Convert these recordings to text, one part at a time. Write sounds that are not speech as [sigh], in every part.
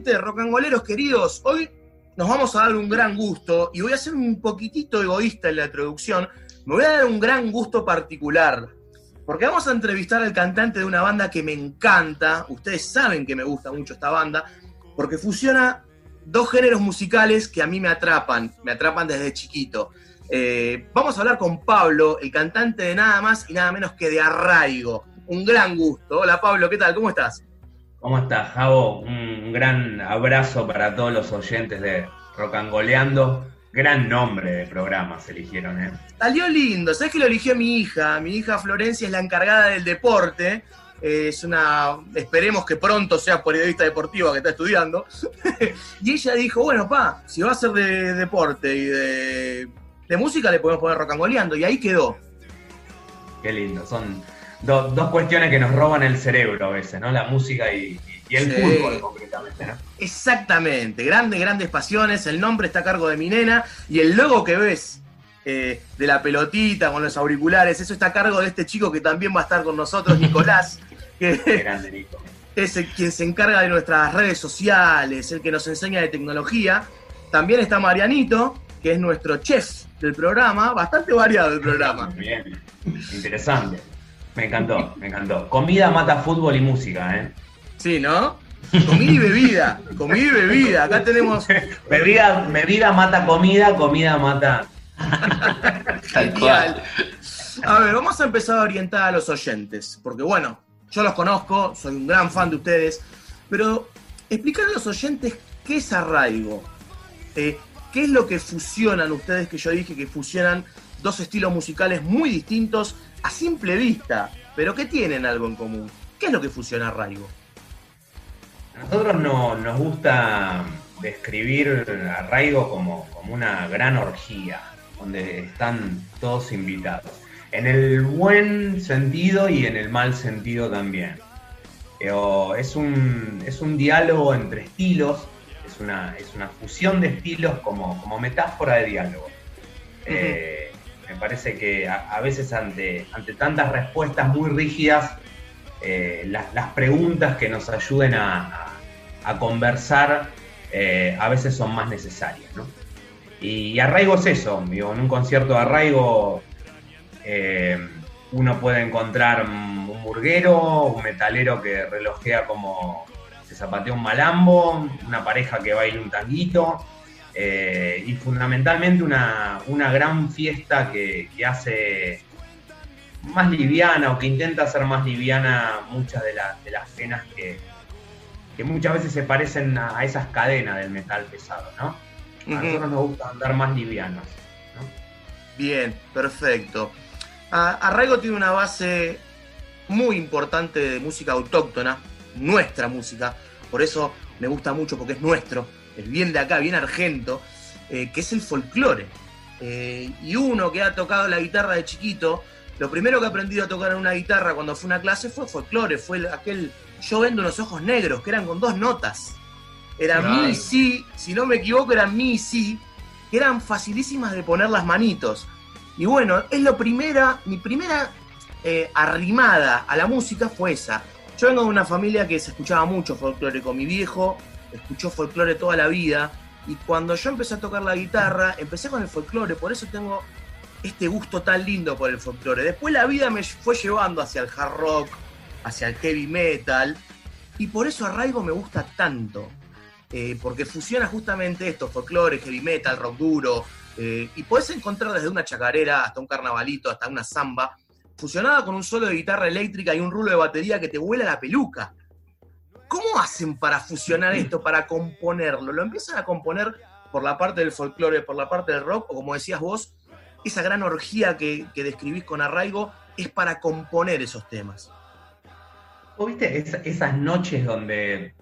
Gente, rocangoleros queridos, hoy nos vamos a dar un gran gusto y voy a ser un poquitito egoísta en la introducción. Me voy a dar un gran gusto particular porque vamos a entrevistar al cantante de una banda que me encanta. Ustedes saben que me gusta mucho esta banda porque fusiona dos géneros musicales que a mí me atrapan, me atrapan desde chiquito. Eh, vamos a hablar con Pablo, el cantante de nada más y nada menos que de Arraigo. Un gran gusto. Hola Pablo, ¿qué tal? ¿Cómo estás? ¿Cómo estás, Javo? Un gran abrazo para todos los oyentes de Rocangoleando. Gran nombre de programa se eligieron, ¿eh? Salió lindo. ¿Sabes que lo eligió mi hija? Mi hija Florencia es la encargada del deporte. Eh, es una. Esperemos que pronto sea periodista deportiva que está estudiando. [laughs] y ella dijo: Bueno, pa, si va a ser de deporte y de de música le podemos poner rocangoleando y ahí quedó. Qué lindo, son dos cuestiones que nos roban el cerebro a veces, ¿no? La música y, el fútbol concretamente, ¿no? Exactamente, grandes, grandes pasiones, el nombre está a cargo de mi nena y el logo que ves eh, de la pelotita con los auriculares, eso está a cargo de este chico que también va a estar con nosotros, Nicolás. [laughs] que, grande, Nico. Es el, quien se encarga de nuestras redes sociales, el que nos enseña de tecnología. También está Marianito, que es nuestro chef del programa, bastante variado el programa. Bien, interesante. Me encantó, me encantó. Comida mata fútbol y música, ¿eh? Sí, ¿no? Comida y bebida, comida y bebida. Acá tenemos. Bebida, bebida mata comida, comida mata. [laughs] Tal cual. A ver, vamos a empezar a orientar a los oyentes, porque bueno, yo los conozco, soy un gran fan de ustedes, pero explicar a los oyentes qué es arraigo. Eh, ¿Qué es lo que fusionan ustedes que yo dije que fusionan dos estilos musicales muy distintos a simple vista, pero que tienen algo en común? ¿Qué es lo que fusiona Arraigo? A nosotros no, nos gusta describir Arraigo como, como una gran orgía, donde están todos invitados. En el buen sentido y en el mal sentido también. es un, es un diálogo entre estilos es una fusión de estilos como, como metáfora de diálogo. Eh, me parece que a, veces ante, ante tantas respuestas muy rígidas, eh, las, preguntas que nos ayuden a, conversar eh, a veces son más necesarias. Y, arraigo es eso, en un concierto de arraigo uno puede encontrar un burguero, un metalero que relojea como, zapatea un malambo, una pareja que baila un tanguito eh, y fundamentalmente una, gran fiesta que, hace más liviana o que intenta hacer más liviana muchas de, de las penas que, que, muchas veces se parecen a, esas cadenas del metal pesado, ¿no? A nosotros nos gusta andar más livianos. Bien, perfecto. Arraigo tiene una base muy importante de música autóctona, nuestra música, por eso me gusta mucho porque es nuestro, es bien de acá, bien argento, eh, que es el folclore. Eh, y uno que ha tocado la guitarra de chiquito, lo primero que ha aprendido a tocar en una guitarra cuando fue a una clase fue folclore, fue aquel yo vendo unos ojos negros, que eran con dos notas. Era mi, si, si no me equivoco, eran mi, si, que eran facilísimas de poner las manitos. Y bueno, es lo primera, mi primera eh, arrimada a la música fue esa. Yo vengo de una familia que se escuchaba mucho folclore con mi viejo, escuchó folclore toda la vida, y cuando yo empecé a tocar la guitarra, empecé con el folclore, por eso tengo este gusto tan lindo por el folclore. Después la vida me fue llevando hacia el hard rock, hacia el heavy metal, y por eso Arraigo me gusta tanto, eh, porque fusiona justamente esto, folclore, heavy metal, rock duro, eh, y puedes encontrar desde una chacarera hasta un carnavalito, hasta una samba, fusionada con un solo de guitarra eléctrica y un rulo de batería que te vuela la peluca. ¿Cómo hacen para fusionar esto, para componerlo? ¿Lo empiezan a componer por la parte del folclore, por la parte del rock, o como decías vos, esa gran orgía que, describís con arraigo es para componer esos temas? ¿Vos viste esas noches donde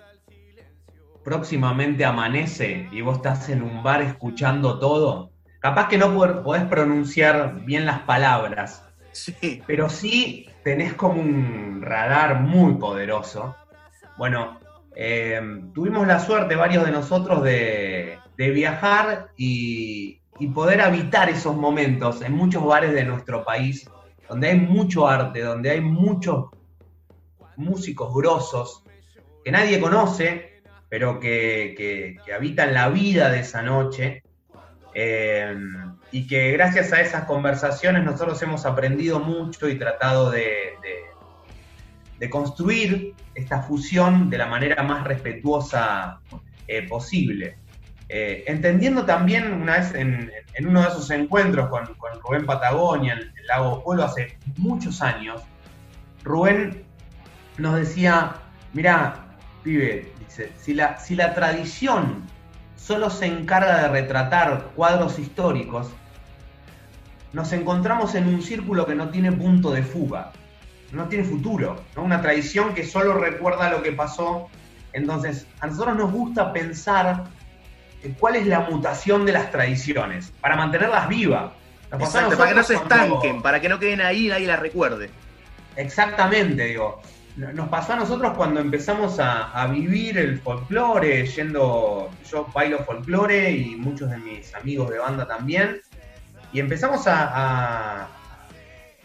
próximamente amanece y vos estás en un bar escuchando todo? Capaz que no podés pronunciar bien las palabras, Sí. Pero sí tenés como un radar muy poderoso. Bueno, eh, tuvimos la suerte, varios de nosotros, de, viajar y, poder habitar esos momentos en muchos bares de nuestro país, donde hay mucho arte, donde hay muchos músicos grosos que nadie conoce, pero que, habitan la vida de esa noche. Eh, y que gracias a esas conversaciones nosotros hemos aprendido mucho y tratado de, de, construir esta fusión de la manera más respetuosa eh, posible. Eh, entendiendo también una vez en, uno de esos encuentros con, Rubén Patagonia en el Lago Pueblo hace muchos años, Rubén nos decía, mira, pibe, dice, si la, si la tradición solo se encarga de retratar cuadros históricos, nos encontramos en un círculo que no tiene punto de fuga, no tiene futuro, una tradición que solo recuerda lo que pasó. Entonces, a nosotros nos gusta pensar cuál es la mutación de las tradiciones, para mantenerlas vivas. para que no se estanquen, para que no queden ahí y nadie las recuerde. Exactamente, digo. Nos pasó a nosotros cuando empezamos a, vivir el folclore, yendo, yo bailo folclore y muchos de mis amigos de banda también, y empezamos a, a,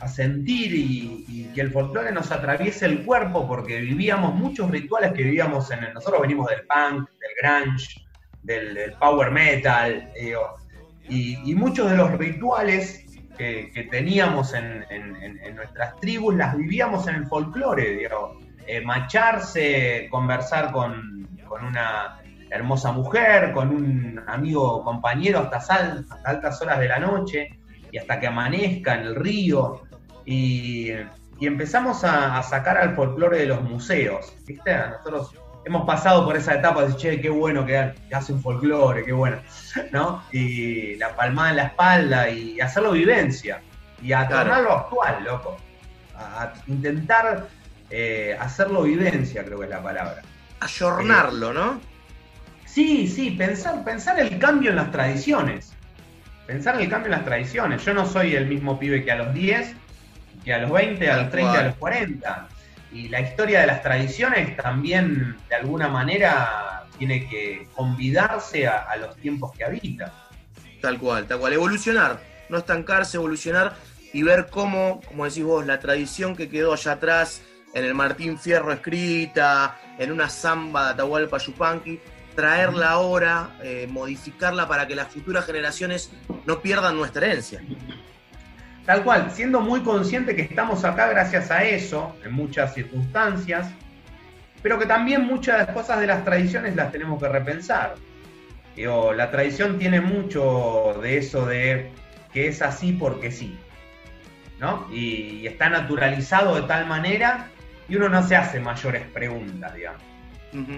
sentir y, que el folclore nos atraviese el cuerpo porque vivíamos muchos rituales que vivíamos en el, nosotros venimos del punk, del grunge, del, power metal, y, muchos de los rituales que, teníamos en, nuestras tribus las vivíamos en el folclore, digo, eh, macharse, conversar con, una hermosa mujer, con un amigo compañero hasta, altas horas de la noche y hasta que amanezca en el río. Y, empezamos a, a, sacar al folclore de los museos. ¿viste? Nosotros hemos pasado por esa etapa de, che, qué bueno que, hace un folclore, qué bueno, [laughs] ¿no? Y la palmada en la espalda y hacerlo vivencia. Y a tornarlo actual, loco. A, intentar eh, hacerlo vivencia, creo que es la palabra. Ayornarlo, ¿no? Sí, sí, pensar, pensar el cambio en las tradiciones. Pensar el cambio en las tradiciones. Yo no soy el mismo pibe que a los 10, que a los 20, a los 30, a los 40 y la historia de las tradiciones también, de alguna manera, tiene que convidarse a, los tiempos que habita. Tal cual, tal cual. Evolucionar, no estancarse, evolucionar y ver cómo, como decís vos, la tradición que quedó allá atrás, en el Martín Fierro escrita, en una samba de Atahualpa Yupanqui, traerla ahora, eh, modificarla para que las futuras generaciones no pierdan nuestra herencia. Tal cual, siendo muy consciente que estamos acá gracias a eso, en muchas circunstancias, pero que también muchas cosas de las tradiciones las tenemos que repensar. la tradición tiene mucho de eso de que es así porque sí, ¿no? Y, está naturalizado de tal manera y uno no se hace mayores preguntas, digamos.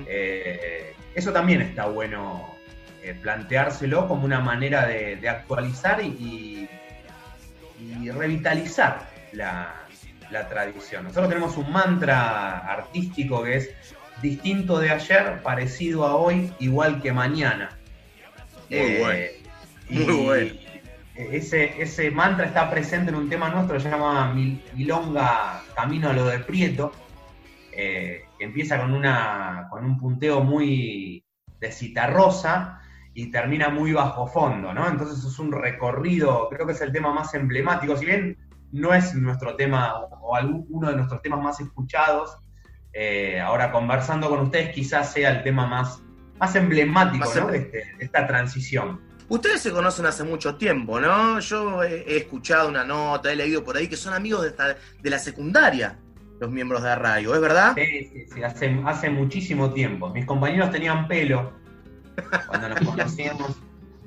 Eh, eso también está bueno eh, planteárselo como una manera de, actualizar y y revitalizar la, tradición. Nosotros tenemos un mantra artístico que es distinto de ayer, parecido a hoy, igual que mañana. Muy eh, bueno. Muy bueno. Ese, ese mantra está presente en un tema nuestro que se llama Milonga Camino a lo de Prieto, eh, que empieza con, una, con un punteo muy de citarrosa y termina muy bajo fondo, ¿no? Entonces es un recorrido, creo que es el tema más emblemático, si bien no es nuestro tema o uno de nuestros temas más escuchados, eh, ahora conversando con ustedes quizás sea el tema más, más emblemático ¿no? de, este, esta transición. Ustedes se conocen hace mucho tiempo, ¿no? Yo he, escuchado una nota, he leído por ahí que son amigos de, de la secundaria, los miembros de Arraigo, ¿es verdad? Sí, sí, sí, hace, hace muchísimo tiempo. Mis compañeros tenían pelo, cuando nos conocíamos.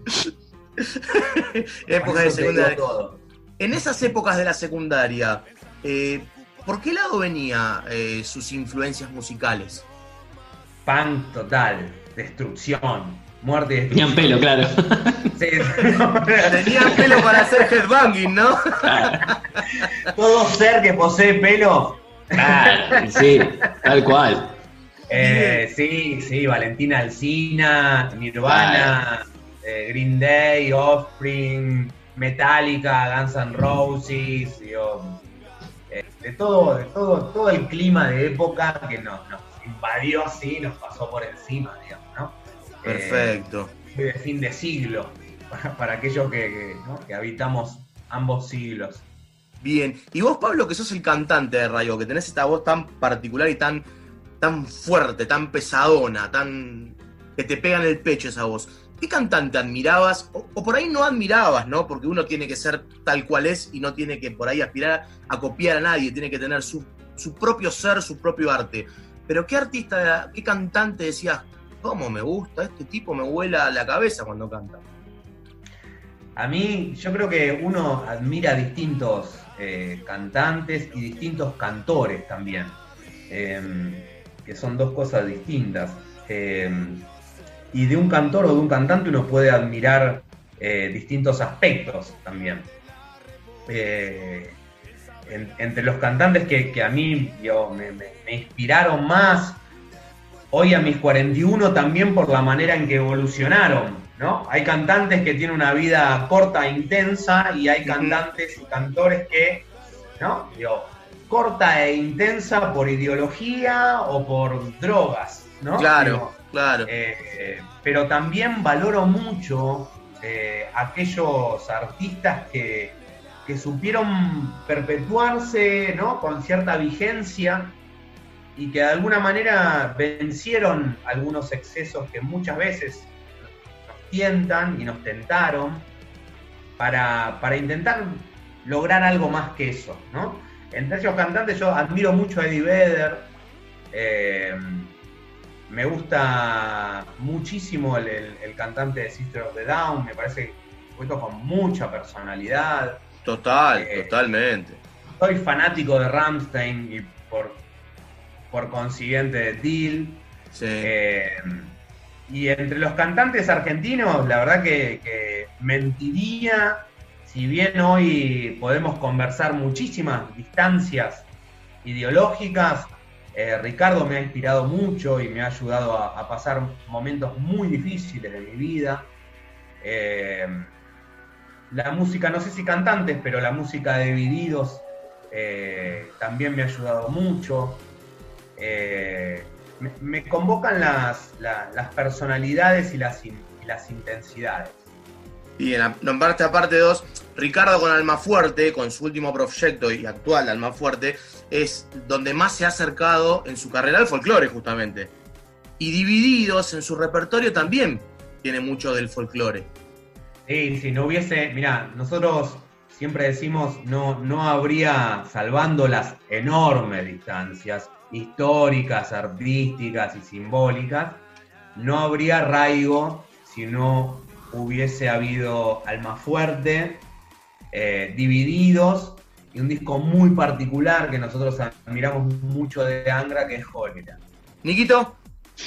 [laughs] Época de secundaria. En esas épocas de la secundaria, eh, ¿por qué lado venía eh, sus influencias musicales? Punk total, destrucción, muerte Tenían pelo, claro. [laughs] Tenían pelo para hacer headbanging, ¿no? Todo ser que posee pelo. Claro, sí, tal cual. Eh, sí, sí, Valentina Alcina, Nirvana, eh, Green Day, Offspring, Metallica, Guns N' Roses, eh, de todo, de todo, todo el clima de época que nos, invadió así, nos pasó por encima, digamos, ¿no? Perfecto. de fin de siglo, [laughs] para, aquellos que, que, habitamos ambos siglos. Bien, y vos Pablo, que sos el cantante de Rayo, que tenés esta voz tan particular y tan tan fuerte, tan pesadona, tan que te pega en el pecho esa voz. ¿Qué cantante admirabas? O, por ahí no admirabas, ¿no? Porque uno tiene que ser tal cual es y no tiene que por ahí aspirar a copiar a nadie, tiene que tener su, su propio ser, su propio arte. Pero ¿qué artista, qué cantante decías, cómo me gusta, este tipo me vuela la cabeza cuando canta? A mí, yo creo que uno admira distintos eh, cantantes y distintos cantores también, eh, que son dos cosas distintas. Eh, y de un cantor o de un cantante uno puede admirar eh, distintos aspectos también. Eh, en, entre los cantantes que, que a mí yo, me, me, me, inspiraron más, hoy a mis 41 también por la manera en que evolucionaron, ¿no? Hay cantantes que tienen una vida corta e intensa y hay cantantes y cantores que, ¿no? Corta e intensa por ideología o por drogas, ¿no? Claro. Digo, Claro. Eh, pero también valoro mucho eh, aquellos artistas que, que, supieron perpetuarse ¿no? con cierta vigencia y que de alguna manera vencieron algunos excesos que muchas veces nos tientan y nos tentaron para, para intentar lograr algo más que eso. ¿no? Entre esos cantantes yo admiro mucho a Eddie Vedder. Eh, me gusta muchísimo el, el, el, cantante de Sister of the Down, me parece cuento con mucha personalidad. Total, eh, totalmente. Soy fanático de Ramstein y por, por consiguiente de Deal. Sí. Eh, y entre los cantantes argentinos, la verdad que, que, mentiría, si bien hoy podemos conversar muchísimas distancias ideológicas, eh, Ricardo me ha inspirado mucho y me ha ayudado a, pasar momentos muy difíciles de mi vida. Eh, la música, no sé si cantantes, pero la música de Divididos eh, también me ha ayudado mucho. Me, convocan las, la, las personalidades y las intensidades. Bien, nombrarte aparte dos, Ricardo con Almafuerte, con su último proyecto y actual Almafuerte, es donde más se ha acercado en su carrera al folclore justamente. Y Divididos en su repertorio también tiene mucho del folclore. Sí, si no hubiese, mira, nosotros siempre decimos no, no habría, salvando las enormes distancias históricas, artísticas y simbólicas, no habría arraigo si no hubiese habido Almafuerte, eh, Divididos y un disco muy particular que nosotros admiramos mucho de Angra, que es Jólera. Niquito.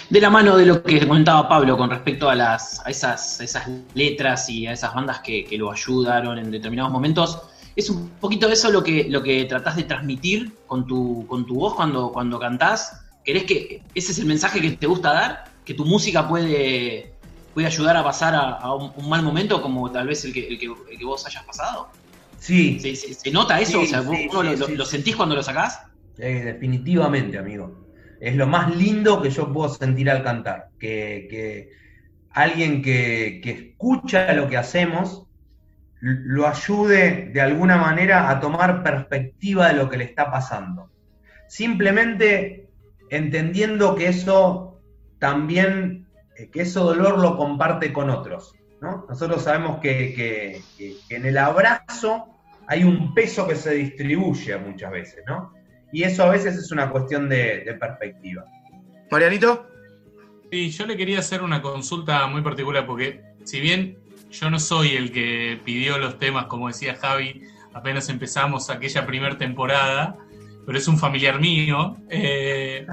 De la mano de lo que comentaba Pablo con respecto a, las, a esas, esas letras y a esas bandas que, que, lo ayudaron en determinados momentos, es un poquito eso lo que, lo que tratás de transmitir con tu, con tu voz cuando, cuando cantás. ¿Querés que ese es el mensaje que te gusta dar? ¿Que tu música puede, puede ayudar a pasar a, a un, un, mal momento como tal vez el que, el que, el que vos hayas pasado? Sí. ¿Se, se, se nota eso? Sí, o sea, sí, ¿Uno sí, lo, lo, sentís cuando lo sacás? Eh, definitivamente, amigo. Es lo más lindo que yo puedo sentir al cantar. Que, que alguien que, que, escucha lo que hacemos lo ayude de alguna manera a tomar perspectiva de lo que le está pasando. Simplemente entendiendo que eso también, que ese dolor lo comparte con otros. ¿no? Nosotros sabemos que, que, que, en el abrazo hay un peso que se distribuye muchas veces, ¿no? Y eso a veces es una cuestión de, de perspectiva. Marianito. Sí, yo le quería hacer una consulta muy particular porque si bien yo no soy el que pidió los temas, como decía Javi, apenas empezamos aquella primera temporada, pero es un familiar mío. Eh,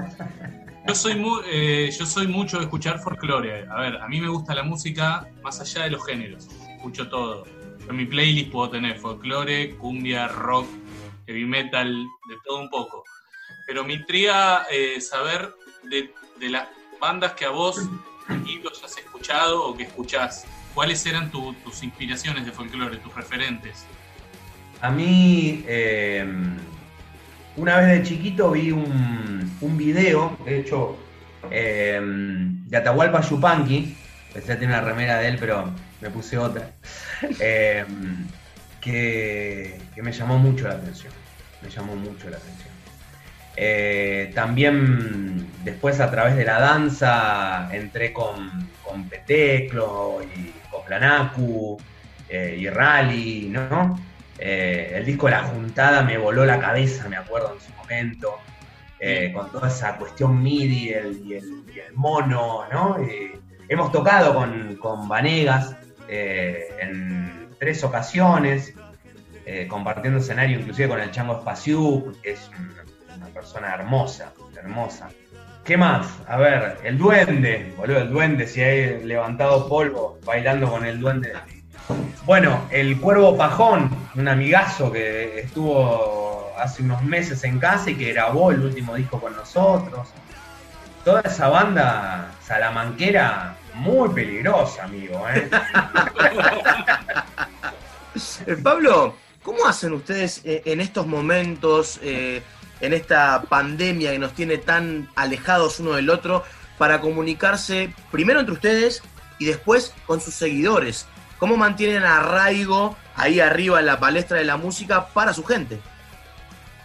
yo soy, muy, eh, yo soy mucho de escuchar folclore. A ver, a mí me gusta la música más allá de los géneros. Escucho todo. En mi playlist puedo tener folclore, cumbia, rock, heavy metal, de todo un poco. Pero me intriga eh, saber de, las bandas que a vos y los has escuchado o que escuchás. ¿Cuáles eran tu, tus inspiraciones de folclore, tus referentes? A mí, eh, una vez de chiquito vi un, un video, de hecho, eh, de Atahualpa Yupanqui, pensé tener una remera de él, pero me puse otra, eh, que, que, me llamó mucho la atención, me llamó mucho la atención. Eh, también después a través de la danza entré con, con Peteclo y Coplanacu eh, y Rally, ¿no? Eh, el disco La Juntada me voló la cabeza, me acuerdo en su momento, con toda esa cuestión MIDI y el, mono, ¿no? hemos tocado con, con Vanegas en tres ocasiones, compartiendo escenario inclusive con el Chango Espaciú, que es una persona hermosa, hermosa. ¿Qué más? A ver, el duende, boludo, el duende, si hay levantado polvo bailando con el duende. Bueno, el Cuervo Pajón, un amigazo que estuvo hace unos meses en casa y que grabó el último disco con nosotros. Toda esa banda salamanquera muy peligrosa, amigo. ¿eh? [laughs] eh Pablo, ¿cómo hacen ustedes eh, en estos momentos? Eh, en esta pandemia que nos tiene tan alejados uno del otro para comunicarse primero entre ustedes y después con sus seguidores? ¿Cómo mantienen arraigo ahí arriba en la palestra de la música para su gente?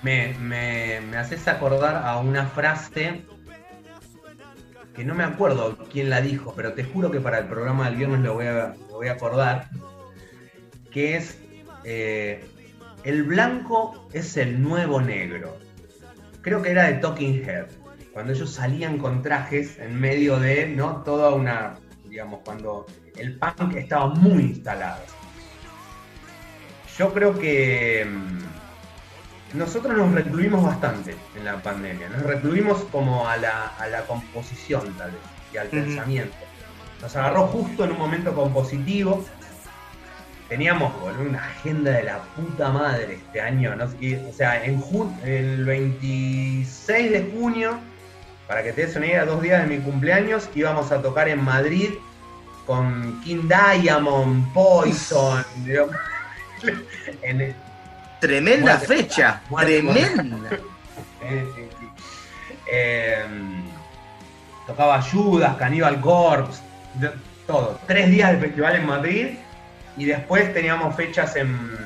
Me, me, haces acordar a una frase que no me acuerdo quién la dijo, pero te juro que para el programa del viernes lo voy a, voy a acordar, que es, eh, el blanco es el nuevo negro creo que era de Talking Head, cuando ellos salían con trajes en medio de, ¿no? Toda una, digamos, cuando el punk estaba muy instalado. Yo creo que mm, nosotros nos recluimos bastante en la pandemia, nos recluimos como a la, composición tal vez y al pensamiento. Nos agarró justo en un momento compositivo, teníamos una agenda de la puta madre este año, ¿no? o sea, en el 26 de junio, para que te des una idea, dos días de mi cumpleaños, íbamos a tocar en Madrid con King Diamond, Poison. [laughs] tremenda fecha, [laughs] tremenda. Em, tocaba Judas, Cannibal Corpse, todo. Tres días de festival en Madrid y después teníamos fechas en,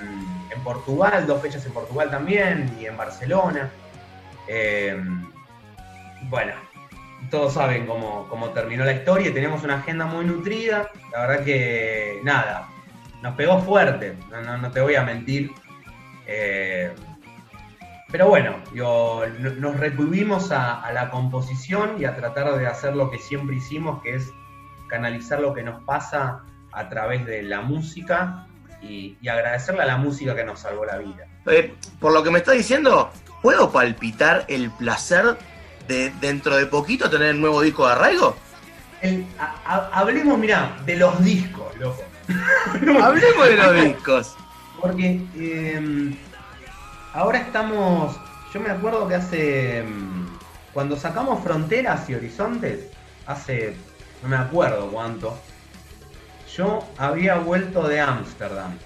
Portugal, dos fechas en Portugal también, y en Barcelona. Eh, bueno, todos saben cómo, terminó la historia, teníamos una agenda muy nutrida, la verdad que nada, nos pegó fuerte, no, te voy a mentir. Eh, pero bueno, nos retuvimos a, a, la composición y a tratar de hacer lo que siempre hicimos, que es canalizar lo que nos pasa a través de la música y, agradecerle a la música que nos salvó la vida. Eh, por lo que me está diciendo, ¿puedo palpitar el placer de dentro de poquito tener el nuevo disco de Arraigo? hablemos, mira, de los discos, loco. [laughs] [laughs] hablemos de los discos. Porque em, ahora estamos, yo me acuerdo que hace, em, cuando sacamos Fronteras y Horizontes, hace, no me acuerdo cuánto, yo había vuelto de Ámsterdam.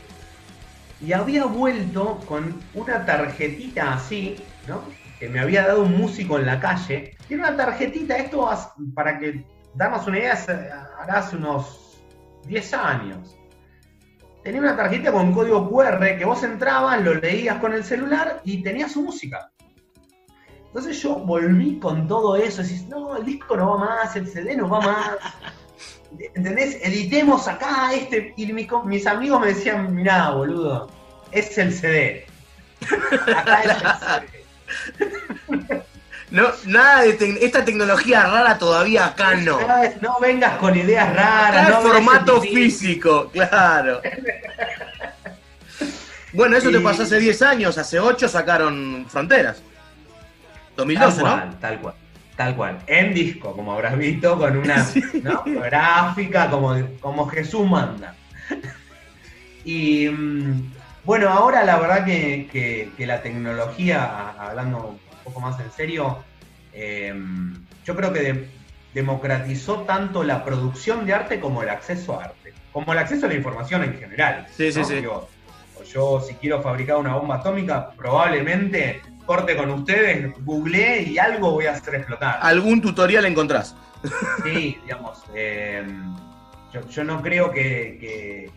Y había vuelto con una tarjetita así, ¿no? Que me había dado un músico en la calle. Y una tarjetita, esto para que darnos una idea, hará hace unos 10 años. Tenía una tarjeta con código QR que vos entrabas, lo leías con el celular y tenías su música. Entonces yo volví con todo eso, decís, no, el disco no va más, el CD no va más. [laughs] ¿entendés? Editemos acá este. Y mis, amigos me decían, mirá, boludo, es el CD. [laughs] Acá es el CD. No, nada de esta tecnología rara todavía acá no. No vengas con ideas raras. no formato físico, claro. Bueno, eso te pasó hace 10 años, hace 8 sacaron Fronteras. 2012, ¿no? Tal cual. Tal cual, en disco, como habrás visto, con una [laughs] gráfica como, como Jesús manda. y mm, bueno, ahora la verdad que, la tecnología, hablando poco más en serio, em, yo creo que democratizó tanto la producción de arte como el acceso a arte, como el acceso a la información en general. Sí, sí, sí. yo si quiero fabricar una bomba atómica, probablemente corte con ustedes, googleé y algo voy a hacer explotar. ¿Algún tutorial encontrás? Sí, digamos, eh, yo, no creo que,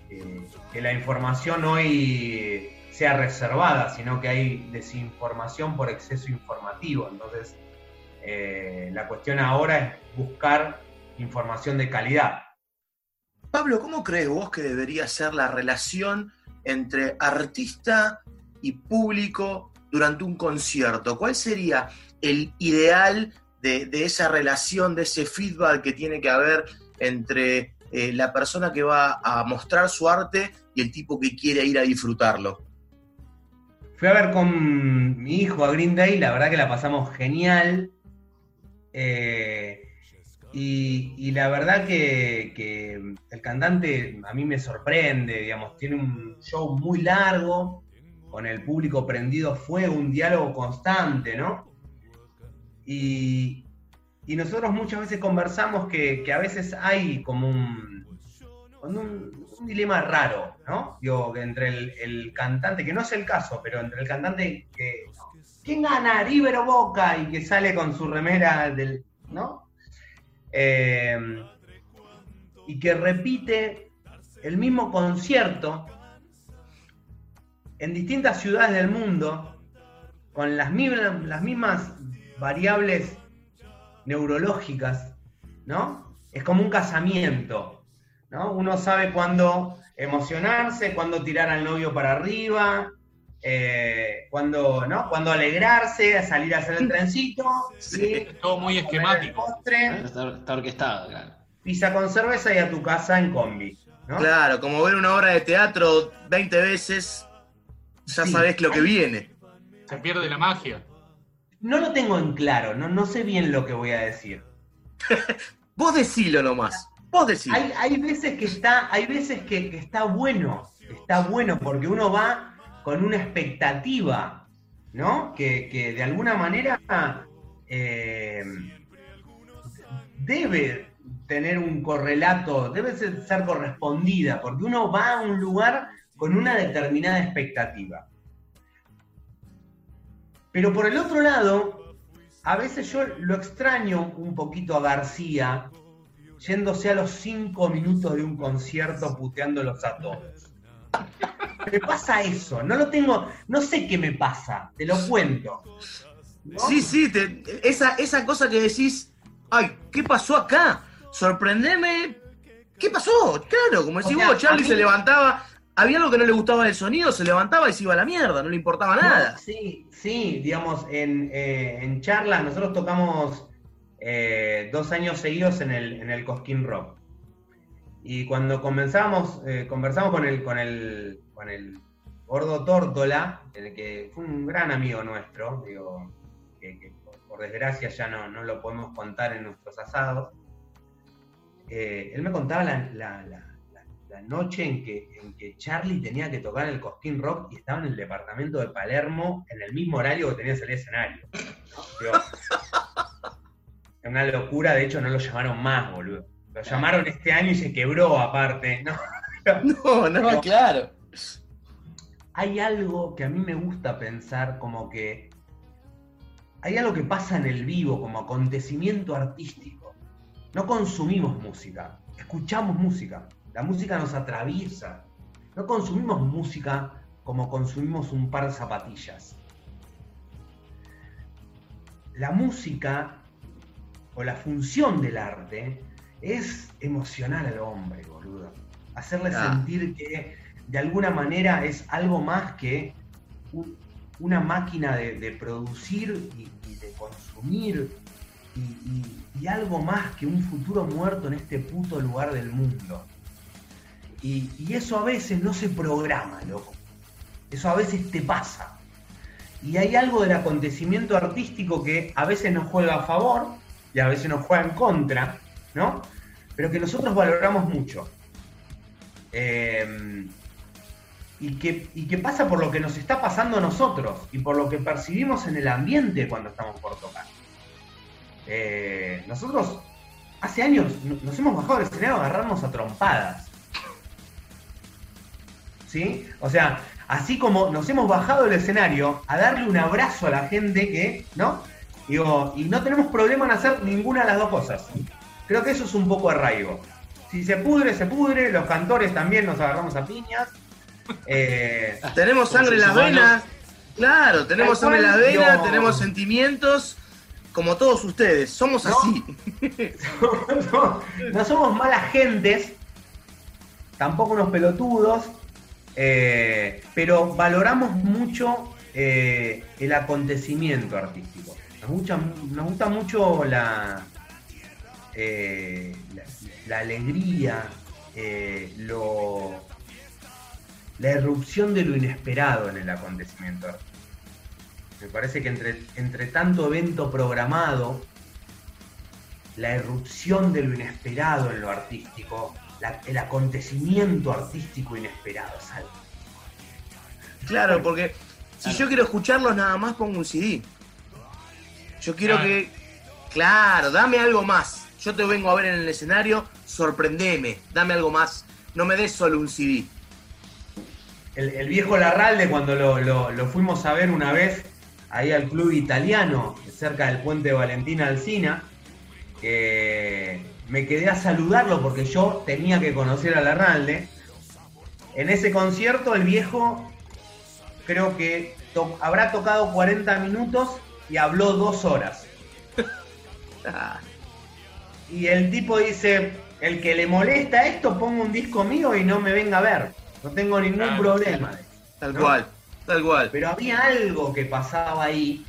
la información hoy sea reservada, sino que hay desinformación por exceso informativo. Entonces, eh, la cuestión ahora es buscar información de calidad. Pablo, ¿cómo crees vos que debería ser la relación entre artista y público durante un concierto? ¿Cuál sería el ideal de, esa relación, de ese feedback que tiene que haber entre eh, la persona que va a mostrar su arte y el tipo que quiere ir a disfrutarlo? Fui a ver con mi hijo a Green Day, la verdad que la pasamos genial. Eh, y, la verdad que, el cantante a mí me sorprende, digamos, tiene un show muy largo, con el público prendido fue un diálogo constante, ¿no? Y, nosotros muchas veces conversamos que, a veces hay como un, un, dilema raro, ¿no? Digo, entre el, cantante, que no es el caso, pero entre el cantante que... ¿Quién gana? River Boca? Y que sale con su remera del... ¿no? Eh, y que repite el mismo concierto en distintas ciudades del mundo, con las mismas variables neurológicas, ¿no? Es como un casamiento, ¿no? Uno sabe cuándo emocionarse, cuándo tirar al novio para arriba, eh, cuando, ¿no? Cuando alegrarse, salir a hacer el trencito. Sí, todo muy esquemático. está, orquestado, claro. Pisa con cerveza y a tu casa en combi. Claro, como ver una obra de teatro 20 veces, ya sabes lo que viene. Se pierde la magia. No lo tengo en claro, no, no sé bien lo que voy a decir. [laughs] Vos decilo nomás. Hay, veces que está, hay veces que está bueno. Está bueno porque uno va con una expectativa, ¿no? Que, de alguna manera eh, debe tener un correlato, debe ser correspondida, porque uno va a un lugar con una determinada expectativa. Pero por el otro lado, a veces yo lo extraño un poquito a García, yéndose a los cinco minutos de un concierto puteándolos a todos. Me pasa eso, no lo tengo, no sé qué me pasa, te lo cuento. Sí, sí, esa, esa cosa que decís, ay, ¿qué pasó acá? Sorprendeme, ¿qué pasó? Claro, como decís vos, Charlie se levantaba, había algo que no le gustaba del sonido, se levantaba y se iba a la mierda, no le importaba nada. sí, sí, digamos, en, eh, charlas, nosotros tocamos eh, dos años seguidos en el, en el Cosquín Rock. Y cuando comenzamos, eh, conversamos con el, con el, con el gordo Tórtola, el que fue un gran amigo nuestro, digo, que, por, desgracia ya no, no, lo podemos contar en nuestros asados. Eh, él me contaba la, la, la, noche en que, en que Charlie tenía que tocar el Cosquín Rock y estaba en el departamento de Palermo en el mismo horario que tenía que salir escenario. Es una locura, de hecho no lo llamaron más, boludo. Lo llamaron este año y se quebró aparte. [laughs] No, no, claro. Hay algo que a mí me gusta pensar como que hay algo que pasa en el vivo como acontecimiento artístico. No consumimos música, escuchamos música. La música nos atraviesa. No consumimos música como consumimos un par de zapatillas. La música o la función del arte es emocionar al hombre, boludo. Hacerle ah. sentir que de alguna manera es algo más que una máquina de, producir y, de consumir y, algo más que un futuro muerto en este puto lugar del mundo. Y, y eso a veces no se programa, loco. Eso a veces te pasa. Y hay algo del acontecimiento artístico que a veces nos juega a favor y a veces nos juega en contra, ¿no? pero que nosotros valoramos mucho. Eh, y, que, pasa por lo que nos está pasando a nosotros y por lo que percibimos en el ambiente cuando estamos por tocar. Eh, nosotros hace años nos hemos bajado del escenario a agarrarnos a trompadas. ¿Sí? O sea, así como nos hemos bajado del escenario a darle un abrazo a la gente que, ¿no? Digo, y no tenemos problema en hacer ninguna de las dos cosas. Creo que eso es un poco arraigo. Si se pudre, se pudre, los cantores también nos agarramos a piñas, [laughs] Eh, tenemos sangre en las venas. Claro, tenemos sangre en las venas, tenemos sentimientos, como todos ustedes. Somos así. [laughs] no, no, somos malas gentes, tampoco unos pelotudos, eh, pero valoramos mucho eh, el acontecimiento artístico. Nos, gusta mucho la, eh, la, alegría, lo, la erupción de lo inesperado en el acontecimiento. Me parece que entre, entre tanto evento programado, la erupción de lo inesperado en lo artístico el acontecimiento artístico inesperado, ¿sabes? Claro, porque si yo quiero escucharlos nada más pongo un CD. Yo quiero que, claro, dame algo más. Yo te vengo a ver en el escenario, sorprendeme, dame algo más. No me des solo un CD. El, viejo Larralde, cuando lo, fuimos a ver una vez ahí al club italiano, cerca del puente Valentina Alcina, que me quedé a saludarlo porque yo tenía que conocer a Larralde. En ese concierto el viejo creo que habrá tocado 40 minutos y habló dos horas. [laughs] y el tipo dice, el que le molesta esto, pongo un disco mío y no me venga a ver. No tengo ningún problema. Tal cual, tal cual. Pero había algo que pasaba ahí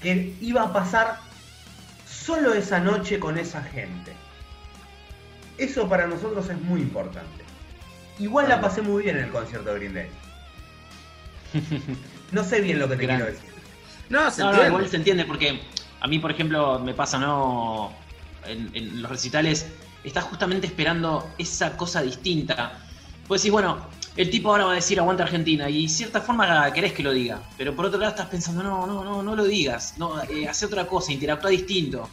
que iba a pasar solo esa noche con esa gente. Eso para nosotros es muy importante. Igual la pasé muy bien en el concierto de Green Day. [laughs] No sé bien lo que te quiero decir. No, se entiende. igual se entiende porque a mí, por ejemplo, me pasa, ¿no? En, los recitales, estás justamente esperando esa cosa distinta. Pues decir, bueno, el tipo ahora va a decir aguanta Argentina y de cierta forma querés que lo diga, pero por otro lado estás pensando, no, no, no, no lo digas, no, eh, hace otra cosa, interactúa distinto.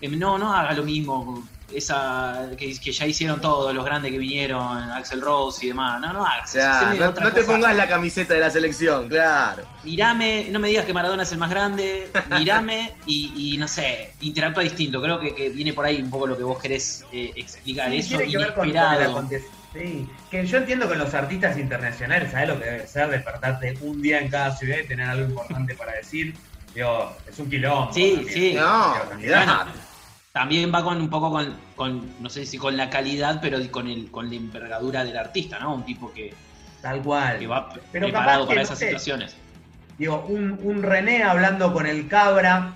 Eh, no, no haga lo mismo esa que, ya hicieron todos los grandes que vinieron, Axel Rose y demás. No, no hagas. no, te pongas la camiseta de la selección, claro. Mirame, no me digas que Maradona es el más grande, mirame y, no sé, interactúa distinto. Creo que, viene por ahí un poco lo que vos querés eh, explicar. Eso inesperado. Sí, que yo entiendo que los artistas internacionales, ¿sabes lo que debe ser? Despertarte un día en cada ciudad y tener algo importante para decir. Digo, es un quilombo. Sí, sí. No, también va con un poco con, no sé si con la calidad, pero con el con la envergadura del artista, ¿no? Un tipo que. Tal cual. Que va preparado para esas situaciones. Digo, un, René hablando con el cabra,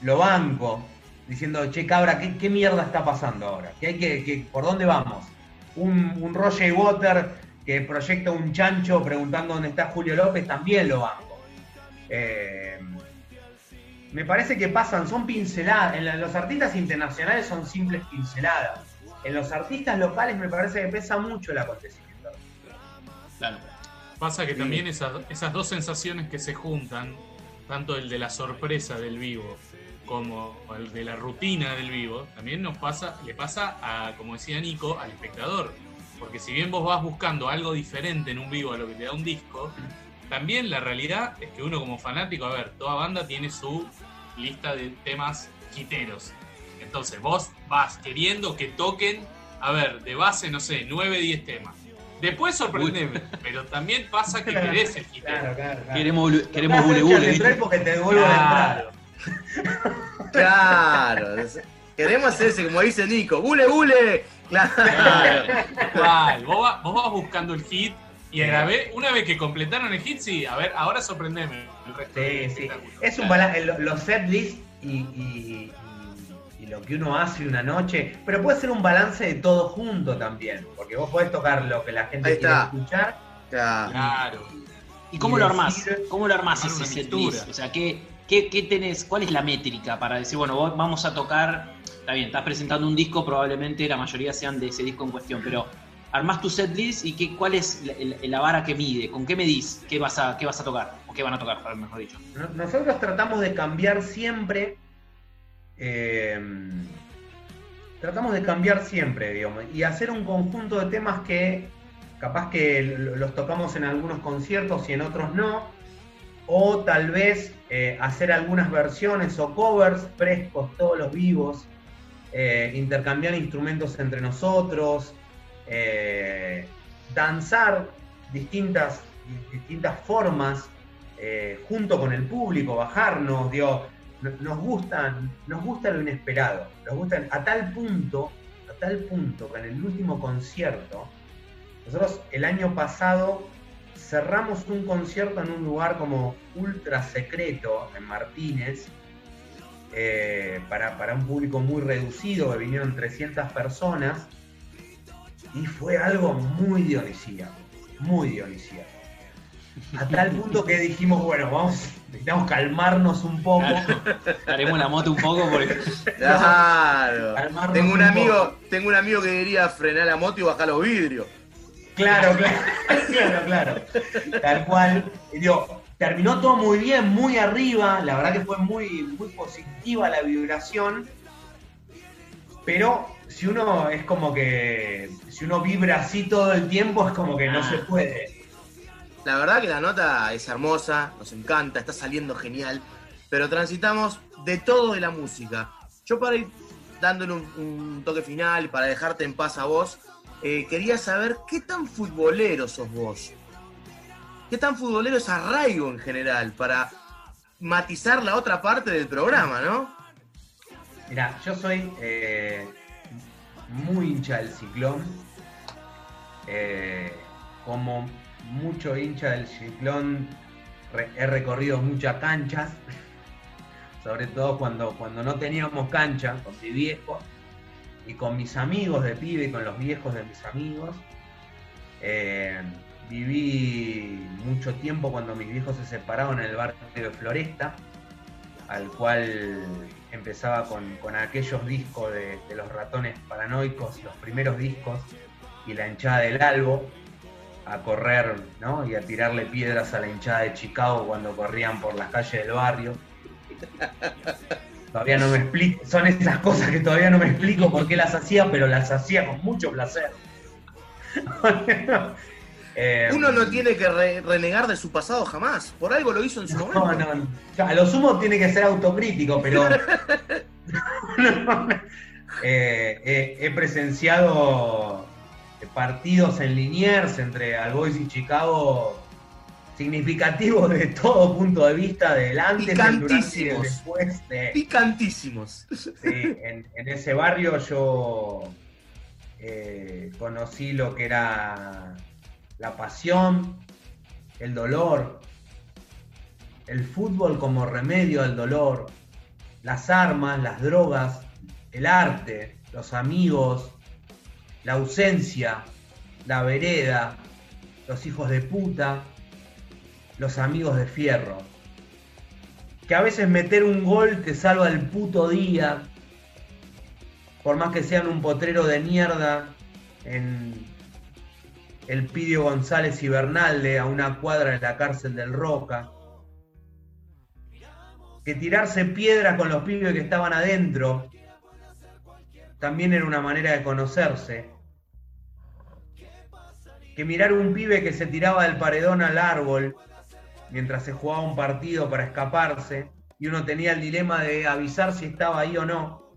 lo banco, diciendo, che cabra, ¿qué, mierda está pasando ahora? ¿Qué hay que, ¿Por dónde vamos? Un, un Roger Water que proyecta un chancho preguntando dónde está Julio López, también lo banco. Eh, me parece que pasan, son pinceladas. En los artistas internacionales son simples pinceladas. En los artistas locales me parece que pesa mucho el acontecimiento. Claro. Pasa que también esas, esas dos sensaciones que se juntan, tanto el de la sorpresa del vivo como el de la rutina del vivo, también nos pasa, le pasa a, como decía Nico, al espectador. Porque si bien vos vas buscando algo diferente en un vivo a lo que te da un disco, también la realidad es que uno como fanático, a ver, toda banda tiene su lista de temas quiteros. Entonces vos vas queriendo que toquen, a ver, de base, no sé, 9, 10 temas. Después sorprendeme, pero también pasa que querés el quitero. Claro, claro, Queremos, queremos bule bule. porque te devuelvo claro. [laughs] claro. Queremos ese, como dice Nico, bule bule. Claro. Vos, vas, vos vas buscando el hit y grabé, una vez que completaron el hit, sí, a ver, ahora sorprendeme el resto sí, sí. Es un balance, los setlists y, y, y, lo que uno hace una noche, pero puede ser un balance de todo junto también, porque vos podés tocar lo que la gente quiere escuchar. Claro. ¿Y cómo lo armás? ¿Cómo lo armás ese setlist? O sea, ¿qué, qué, ¿qué tenés? ¿Cuál es la métrica para decir, bueno, vamos a tocar, está bien, estás presentando un disco, probablemente la mayoría sean de ese disco en cuestión, pero armás tu setlist y qué, cuál es la, vara que mide, con qué medís, qué vas a, qué vas a tocar, o qué van a tocar, mejor dicho. Nosotros tratamos de cambiar siempre, eh, tratamos de cambiar siempre, digamos, y hacer un conjunto de temas que capaz que los tocamos en algunos conciertos y en otros no, o tal vez eh, hacer algunas versiones o covers frescos, todos los vivos, eh, intercambiar instrumentos entre nosotros, eh, danzar distintas, distintas formas eh, junto con el público, bajarnos, digo, nos gusta, nos gusta lo inesperado, nos gusta a tal punto, a tal punto que en el último concierto, nosotros el año pasado cerramos un concierto en un lugar como ultra secreto en Martínez, eh, para, para, un público muy reducido, que vinieron 300 personas, y fue algo muy dionisíaco, muy dionisíaco. A tal punto que dijimos, bueno, vamos, necesitamos calmarnos un poco. Haremos la moto un poco porque. Claro. Tengo un, amigo, tengo un amigo que diría frenar la moto y bajar los vidrios. Claro, claro, [laughs] claro, claro. Tal cual. Digo, terminó todo muy bien, muy arriba. La verdad que fue muy, muy positiva la vibración. Pero si uno es como que. Si uno vibra así todo el tiempo, es como que no se puede. La verdad que la nota es hermosa, nos encanta, está saliendo genial, pero transitamos de todo de la música. Yo para ir dándole un, toque final, para dejarte en paz a vos, eh, quería saber qué tan futbolero sos vos. ¿Qué tan futbolero es Arraigo en general? Para matizar la otra parte del programa, ¿no? Mira, yo soy eh, muy hincha del ciclón. Eh, como mucho hincha del ciclón, he recorrido muchas canchas, [laughs] sobre todo cuando, cuando no teníamos cancha con mi viejo y con mis amigos de pibe y con los viejos de mis amigos. Eh, viví mucho tiempo cuando mis viejos se separaron en el barrio de Floresta, al cual empezaba con, aquellos discos de, de, los ratones paranoicos, los primeros discos, y la hinchada del Albo, a correr ¿no? y a tirarle piedras a la hinchada de Chicago cuando corrían por las calles del barrio. Todavía no me explico, son esas cosas que todavía no me explico por qué las hacía, pero las hacía con mucho placer. [laughs] Eh, Uno no tiene que renegar de su pasado jamás, por algo lo hizo en su momento. No, no, a lo sumo tiene que ser autocrítico, pero [laughs] [laughs] eh, eh, he presenciado partidos en Liniers entre Albois y Chicago significativos de todo punto de vista del antes, y después de... Picantísimos. Sí, en, ese barrio yo eh, conocí lo que era la pasión, el dolor, el fútbol como remedio al dolor, las armas, las drogas, el arte, los amigos, la ausencia, la vereda, los hijos de puta, los amigos de fierro. Que a veces meter un gol te salva el puto día, por más que sean un potrero de mierda en el Pidio González y Bernalde a una cuadra de la cárcel del Roca. Que tirarse piedra con los pibes que estaban adentro también era una manera de conocerse que mirar un pibe que se tiraba del paredón al árbol mientras se jugaba un partido para escaparse y uno tenía el dilema de avisar si estaba ahí o no.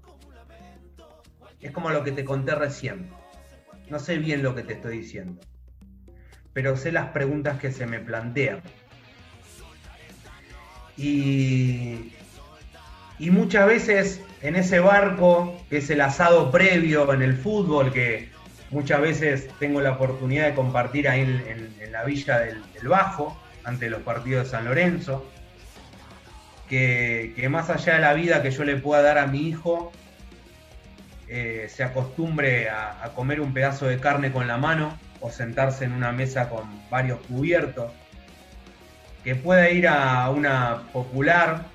Es como lo que te conté recién. No sé bien lo que te estoy diciendo, pero sé las preguntas que se me plantean. Y, y muchas veces en ese barco, que es el asado previo en el fútbol, que Muchas veces tengo la oportunidad de compartir ahí en, la villa del, Bajo, ante los partidos de San Lorenzo. Que, más allá de la vida que yo le pueda dar a mi hijo, eh, se acostumbre a, comer un pedazo de carne con la mano o sentarse en una mesa con varios cubiertos. Que pueda ir a una popular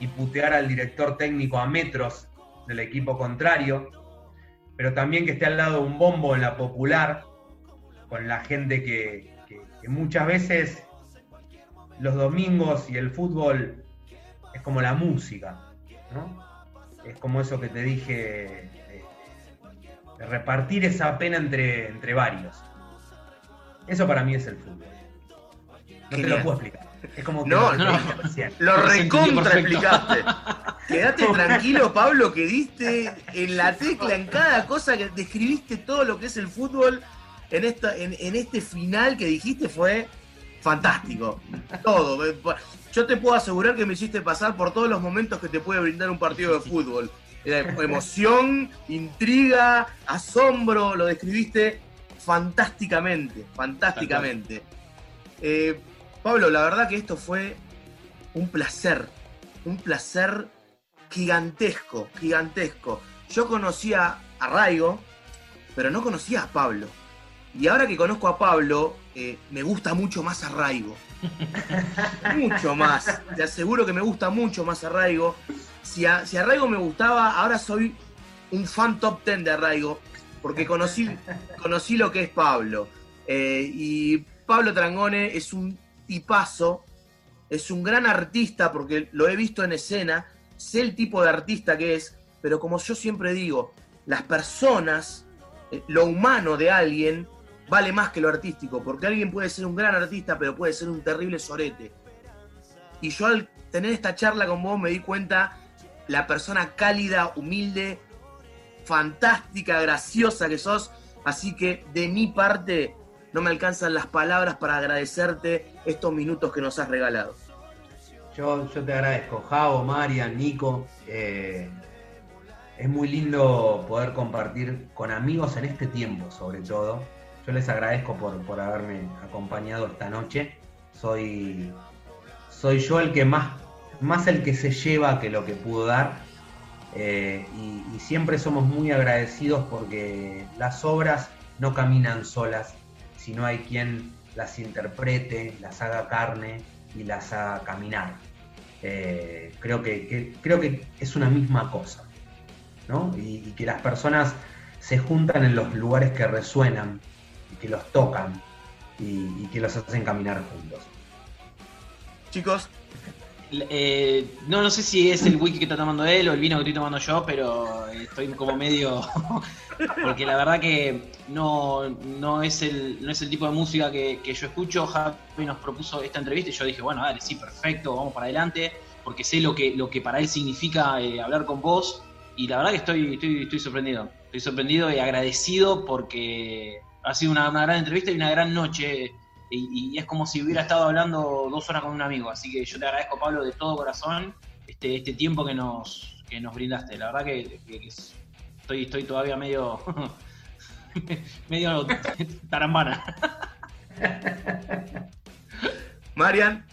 y putear al director técnico a metros del equipo contrario pero también que esté al lado de un bombo en la popular, con la gente que, muchas veces los domingos y el fútbol es como la música, ¿no? Es como eso que te dije, repartir esa pena entre, entre varios. Eso para mí es el fútbol. No te lo puedo explicar. Es como que no, no, lo recontra explicaste. [laughs] Quédate tranquilo, Pablo, que diste en la tecla, en cada cosa que describiste todo lo que es el fútbol en, esta, en, en este final que dijiste fue fantástico. Todo. Yo te puedo asegurar que me hiciste pasar por todos los momentos que te puede brindar un partido de fútbol. Emoción, intriga, asombro, lo describiste fantásticamente, fantásticamente. Eh, Pablo, la verdad que esto fue un placer, un placer gigantesco, gigantesco. Yo conocía a Raigo, pero no conocía a Pablo. Y ahora que conozco a Pablo, eh, me gusta mucho más Arraigo. [laughs] mucho más. Te aseguro que me gusta mucho más Arraigo. Si, a, si Arraigo me gustaba, ahora soy un fan top ten de Arraigo, porque conocí, [laughs] conocí lo que es Pablo. Eh, y Pablo Trangone es un tipazo, es un gran artista, porque lo he visto en escena, sé el tipo de artista que es, pero como yo siempre digo, las personas, eh, lo humano de alguien, vale más que lo artístico, porque alguien puede ser un gran artista, pero puede ser un terrible sorete. Y yo al tener esta charla con vos me di cuenta la persona cálida, humilde, fantástica, graciosa que sos. Así que de mi parte no me alcanzan las palabras para agradecerte estos minutos que nos has regalado. Yo, yo te agradezco, Javo, Marian, Nico. Eh, es muy lindo poder compartir con amigos en este tiempo, sobre todo. Yo les agradezco por, haberme acompañado esta noche. Soy, soy yo el que más, más el que se lleva que lo que pudo dar. Eh, y, siempre somos muy agradecidos porque las obras no caminan solas, sino hay quien las interprete, las haga carne y las haga caminar. Eh, creo, que, creo que es una misma cosa, ¿no? y que las personas se juntan en los lugares que resuenan que los tocan y, que los hacen caminar juntos. Chicos. Eh, no, no sé si es el wiki que está tomando él o el vino que estoy tomando yo, pero estoy como medio. [laughs] porque la verdad que no, no, es el, no es el tipo de música que, yo escucho. Javi nos propuso esta entrevista y yo dije, bueno, dale, sí, perfecto, vamos para adelante, porque sé lo que, lo que para él significa eh, hablar con vos. Y la verdad que estoy, estoy, estoy sorprendido. Estoy sorprendido y agradecido porque ha sido una, gran entrevista y una gran noche. Y, es como si hubiera estado hablando dos horas con un amigo. Así que yo te agradezco, Pablo, de todo corazón este, este tiempo que nos, que nos brindaste. La verdad que, estoy, estoy todavía medio, [laughs] medio [laughs] tarambana. [laughs] Marian.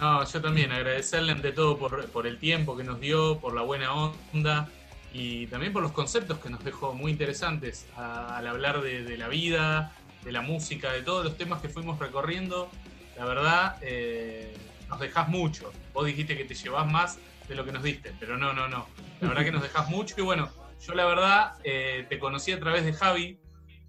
No, yo también agradecerle ante todo por, por el tiempo que nos dio, por la buena onda y también por los conceptos que nos dejó muy interesantes al hablar de, la vida, de la música, de todos los temas que fuimos recorriendo. La verdad, eh, nos dejas mucho. Vos dijiste que te llevas más de lo que nos diste, pero no, no, no. La verdad que nos dejas mucho y bueno, yo la verdad eh, te conocí a través de Javi,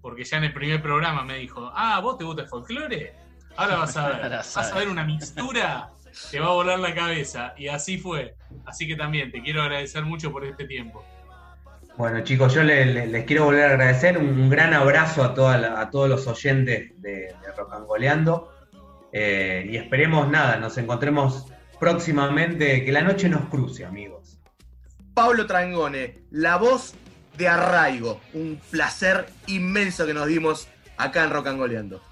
porque ya en el primer programa me dijo, ah, vos te gusta el folclore, ahora vas a ver, [laughs] vas a ver una mixtura que va a volar la cabeza. Y así fue. Así que también te quiero agradecer mucho por este tiempo. Bueno, chicos, yo les, quiero volver a agradecer. Un, gran abrazo a, a todos los oyentes de, Rocangoleando. Eh, y esperemos nada, nos encontremos próximamente, que la noche nos cruce, amigos. Pablo Trangone, la voz de Arraigo. Un placer inmenso que nos dimos acá en Rocangoleando.